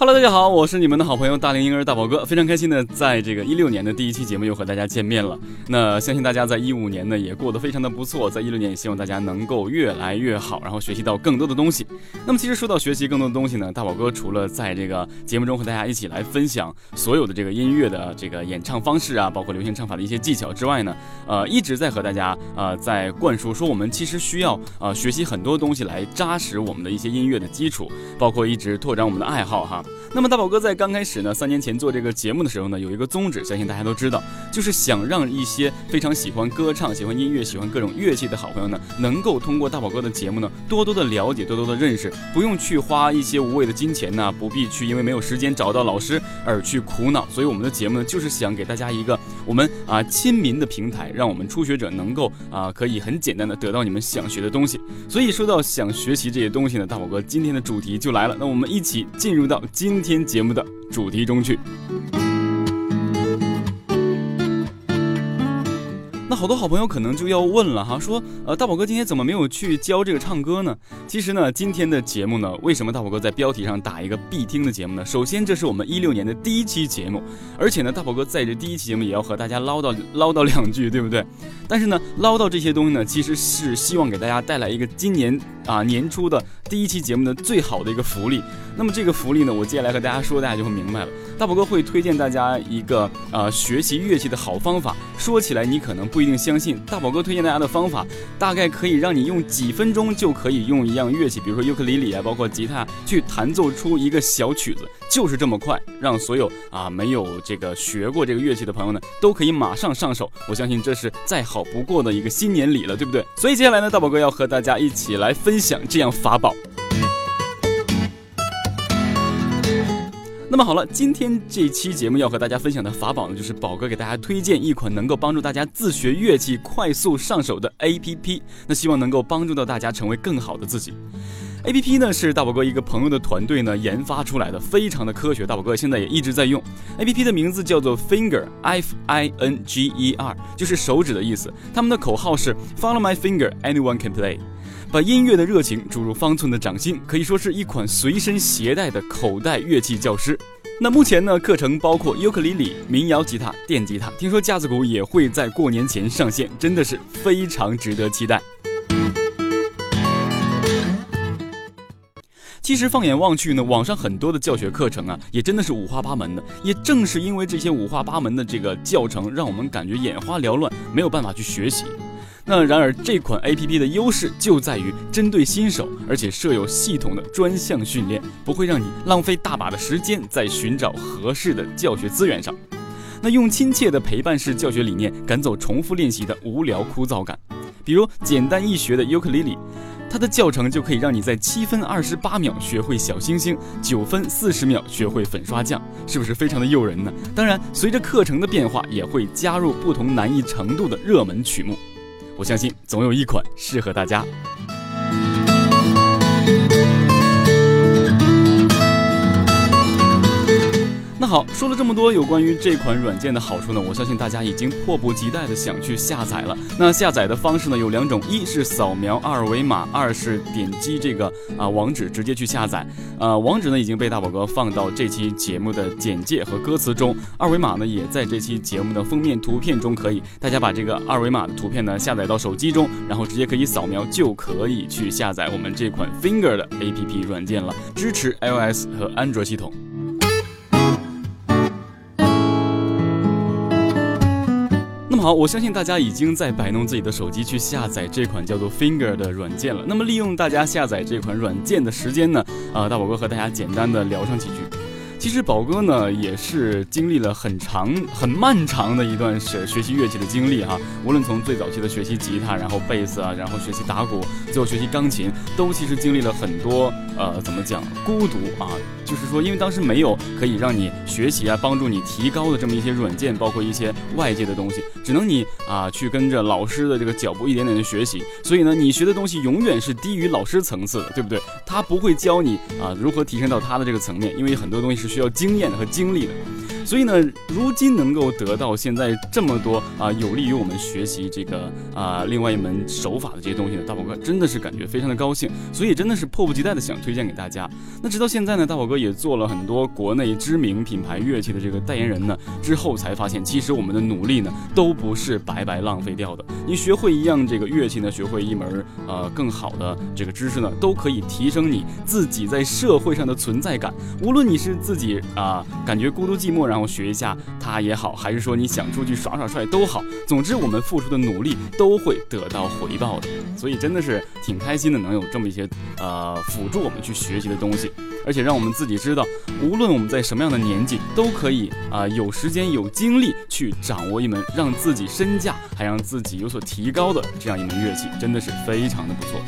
Hello，大家好，我是你们的好朋友大龄婴儿大宝哥，非常开心的在这个一六年的第一期节目又和大家见面了。那相信大家在一五年呢也过得非常的不错，在一六年也希望大家能够越来越好，然后学习到更多的东西。那么其实说到学习更多的东西呢，大宝哥除了在这个节目中和大家一起来分享所有的这个音乐的这个演唱方式啊，包括流行唱法的一些技巧之外呢，呃，一直在和大家呃在灌输说我们其实需要呃学习很多东西来扎实我们的一些音乐的基础，包括一直拓展我们的爱好哈。那么大宝哥在刚开始呢，三年前做这个节目的时候呢，有一个宗旨，相信大家都知道，就是想让一些非常喜欢歌唱、喜欢音乐、喜欢各种乐器的好朋友呢，能够通过大宝哥的节目呢，多多的了解，多多的认识，不用去花一些无谓的金钱呢，不必去因为没有时间找到老师而去苦恼。所以我们的节目呢，就是想给大家一个我们啊亲民的平台，让我们初学者能够啊可以很简单的得到你们想学的东西。所以说到想学习这些东西呢，大宝哥今天的主题就来了，那我们一起进入到今天。节目的主题中去。好多好朋友可能就要问了哈，说呃大宝哥今天怎么没有去教这个唱歌呢？其实呢，今天的节目呢，为什么大宝哥在标题上打一个必听的节目呢？首先，这是我们一六年的第一期节目，而且呢，大宝哥在这第一期节目也要和大家唠叨唠叨两句，对不对？但是呢，唠叨这些东西呢，其实是希望给大家带来一个今年啊年初的第一期节目的最好的一个福利。那么这个福利呢，我接下来和大家说，大家就会明白了。大宝哥会推荐大家一个呃学习乐器的好方法。说起来你可能不一定相信，大宝哥推荐大家的方法，大概可以让你用几分钟就可以用一样乐器，比如说尤克里里啊，包括吉他，去弹奏出一个小曲子，就是这么快，让所有啊没有这个学过这个乐器的朋友呢，都可以马上上手。我相信这是再好不过的一个新年礼了，对不对？所以接下来呢，大宝哥要和大家一起来分享这样法宝。那么好了，今天这期节目要和大家分享的法宝呢，就是宝哥给大家推荐一款能够帮助大家自学乐器快速上手的 APP。那希望能够帮助到大家成为更好的自己。APP 呢是大宝哥一个朋友的团队呢研发出来的，非常的科学。大宝哥现在也一直在用 APP 的名字叫做 Finger，F I N G E R，就是手指的意思。他们的口号是 Follow my finger，anyone can play。把音乐的热情注入方寸的掌心，可以说是一款随身携带的口袋乐器教师。那目前呢，课程包括尤克里里、民谣吉他、电吉他，听说架子鼓也会在过年前上线，真的是非常值得期待。其实放眼望去呢，网上很多的教学课程啊，也真的是五花八门的。也正是因为这些五花八门的这个教程，让我们感觉眼花缭乱，没有办法去学习。那然而这款 A P P 的优势就在于针对新手，而且设有系统的专项训练，不会让你浪费大把的时间在寻找合适的教学资源上。那用亲切的陪伴式教学理念赶走重复练习的无聊枯燥感。比如简单易学的尤克里里，它的教程就可以让你在七分二十八秒学会小星星，九分四十秒学会粉刷匠，是不是非常的诱人呢？当然，随着课程的变化，也会加入不同难易程度的热门曲目。我相信总有一款适合大家。好，说了这么多有关于这款软件的好处呢，我相信大家已经迫不及待的想去下载了。那下载的方式呢有两种，一是扫描二维码，二是点击这个啊网址直接去下载。呃，网址呢已经被大宝哥放到这期节目的简介和歌词中，二维码呢也在这期节目的封面图片中，可以大家把这个二维码的图片呢下载到手机中，然后直接可以扫描就可以去下载我们这款 Finger 的 APP 软件了，支持 iOS 和安卓系统。好，我相信大家已经在摆弄自己的手机去下载这款叫做 Finger 的软件了。那么利用大家下载这款软件的时间呢，啊，大宝哥和大家简单的聊上几句。其实宝哥呢也是经历了很长、很漫长的一段学学习乐器的经历哈。无论从最早期的学习吉他，然后贝斯啊，然后学习打鼓，最后学习钢琴，都其实经历了很多呃，怎么讲孤独啊？就是说，因为当时没有可以让你学习啊、帮助你提高的这么一些软件，包括一些外界的东西，只能你啊去跟着老师的这个脚步一点点的学习。所以呢，你学的东西永远是低于老师层次的，对不对？他不会教你啊如何提升到他的这个层面，因为很多东西是需要经验和经历的。所以呢，如今能够得到现在这么多啊，有利于我们学习这个啊另外一门手法的这些东西呢，大宝哥真的是感觉非常的高兴，所以真的是迫不及待的想推荐给大家。那直到现在呢，大宝哥也做了很多国内知名品牌乐器的这个代言人呢，之后才发现，其实我们的努力呢，都不是白白浪费掉的。你学会一样这个乐器呢，学会一门呃更好的这个知识呢，都可以提升你自己在社会上的存在感。无论你是自己啊感觉孤独寂寞，然后然后学一下它也好，还是说你想出去耍耍帅都好，总之我们付出的努力都会得到回报的，所以真的是挺开心的，能有这么一些呃辅助我们去学习的东西，而且让我们自己知道，无论我们在什么样的年纪，都可以啊有时间有精力去掌握一门让自己身价还让自己有所提高的这样一门乐器，真的是非常的不错。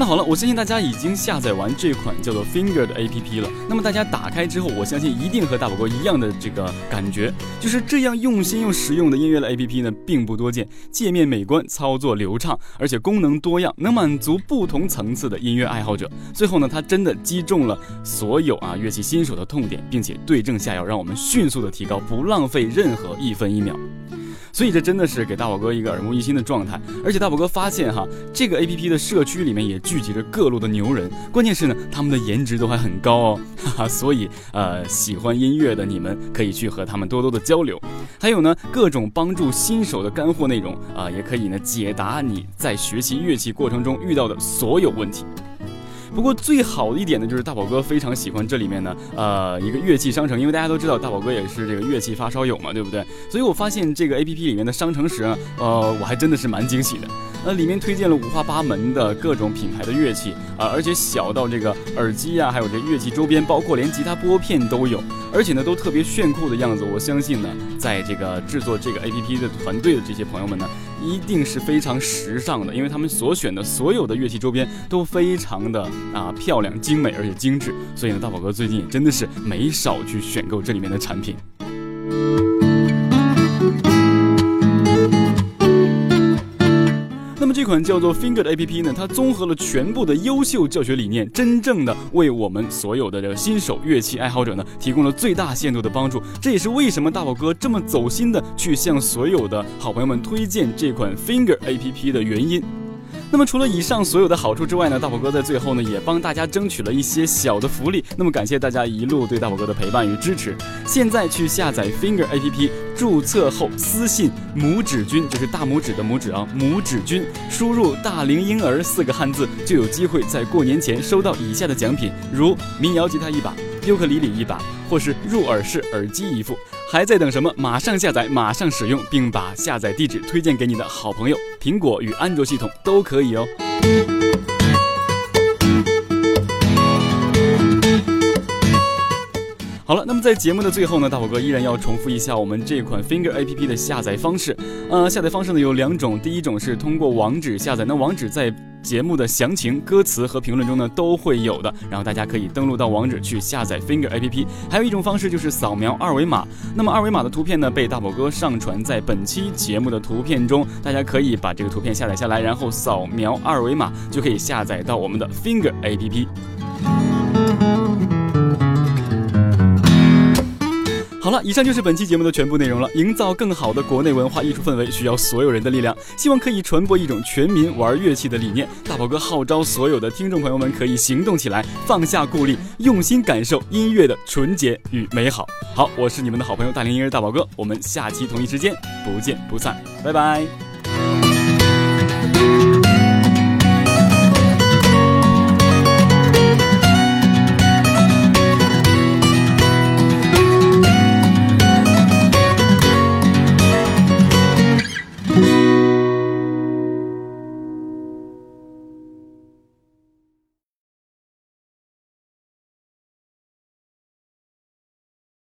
那好了，我相信大家已经下载完这款叫做 Finger 的 A P P 了。那么大家打开之后，我相信一定和大宝哥一样的这个感觉，就是这样用心又实用的音乐的 A P P 呢，并不多见。界面美观，操作流畅，而且功能多样，能满足不同层次的音乐爱好者。最后呢，它真的击中了所有啊乐器新手的痛点，并且对症下药，让我们迅速的提高，不浪费任何一分一秒。所以这真的是给大宝哥一个耳目一新的状态，而且大宝哥发现哈，这个 A P P 的社区里面也聚集着各路的牛人，关键是呢，他们的颜值都还很高哦，哈哈，所以呃，喜欢音乐的你们可以去和他们多多的交流，还有呢，各种帮助新手的干货内容啊，也可以呢解答你在学习乐器过程中遇到的所有问题。不过最好的一点呢，就是大宝哥非常喜欢这里面呢，呃，一个乐器商城，因为大家都知道大宝哥也是这个乐器发烧友嘛，对不对？所以我发现这个 A P P 里面的商城时，呃，我还真的是蛮惊喜的。那里面推荐了五花八门的各种品牌的乐器啊，而且小到这个耳机呀，还有这乐器周边，包括连吉他拨片都有，而且呢都特别炫酷的样子。我相信呢，在这个制作这个 A P P 的团队的这些朋友们呢，一定是非常时尚的，因为他们所选的所有的乐器周边都非常的啊漂亮、精美而且精致。所以呢，大宝哥最近也真的是没少去选购这里面的产品。款叫做 Finger 的 A P P 呢，它综合了全部的优秀教学理念，真正的为我们所有的这个新手乐器爱好者呢，提供了最大限度的帮助。这也是为什么大宝哥这么走心的去向所有的好朋友们推荐这款 Finger A P P 的原因。那么除了以上所有的好处之外呢，大宝哥在最后呢也帮大家争取了一些小的福利。那么感谢大家一路对大宝哥的陪伴与支持。现在去下载 Finger A P P，注册后私信拇指君，就是大拇指的拇指啊，拇指君，输入大龄婴儿四个汉字，就有机会在过年前收到以下的奖品，如民谣吉他一把。尤克里里一把，或是入耳式耳机一副，还在等什么？马上下载，马上使用，并把下载地址推荐给你的好朋友。苹果与安卓系统都可以哦。好了，那么在节目的最后呢，大宝哥依然要重复一下我们这款 Finger A P P 的下载方式。呃，下载方式呢有两种，第一种是通过网址下载，那网址在节目的详情、歌词和评论中呢都会有的，然后大家可以登录到网址去下载 Finger A P P。还有一种方式就是扫描二维码，那么二维码的图片呢被大宝哥上传在本期节目的图片中，大家可以把这个图片下载下来，然后扫描二维码就可以下载到我们的 Finger A P P。好了，以上就是本期节目的全部内容了。营造更好的国内文化艺术氛围，需要所有人的力量。希望可以传播一种全民玩乐器的理念。大宝哥号召所有的听众朋友们可以行动起来，放下顾虑，用心感受音乐的纯洁与美好。好，我是你们的好朋友大龄音乐大宝哥，我们下期同一时间不见不散，拜拜。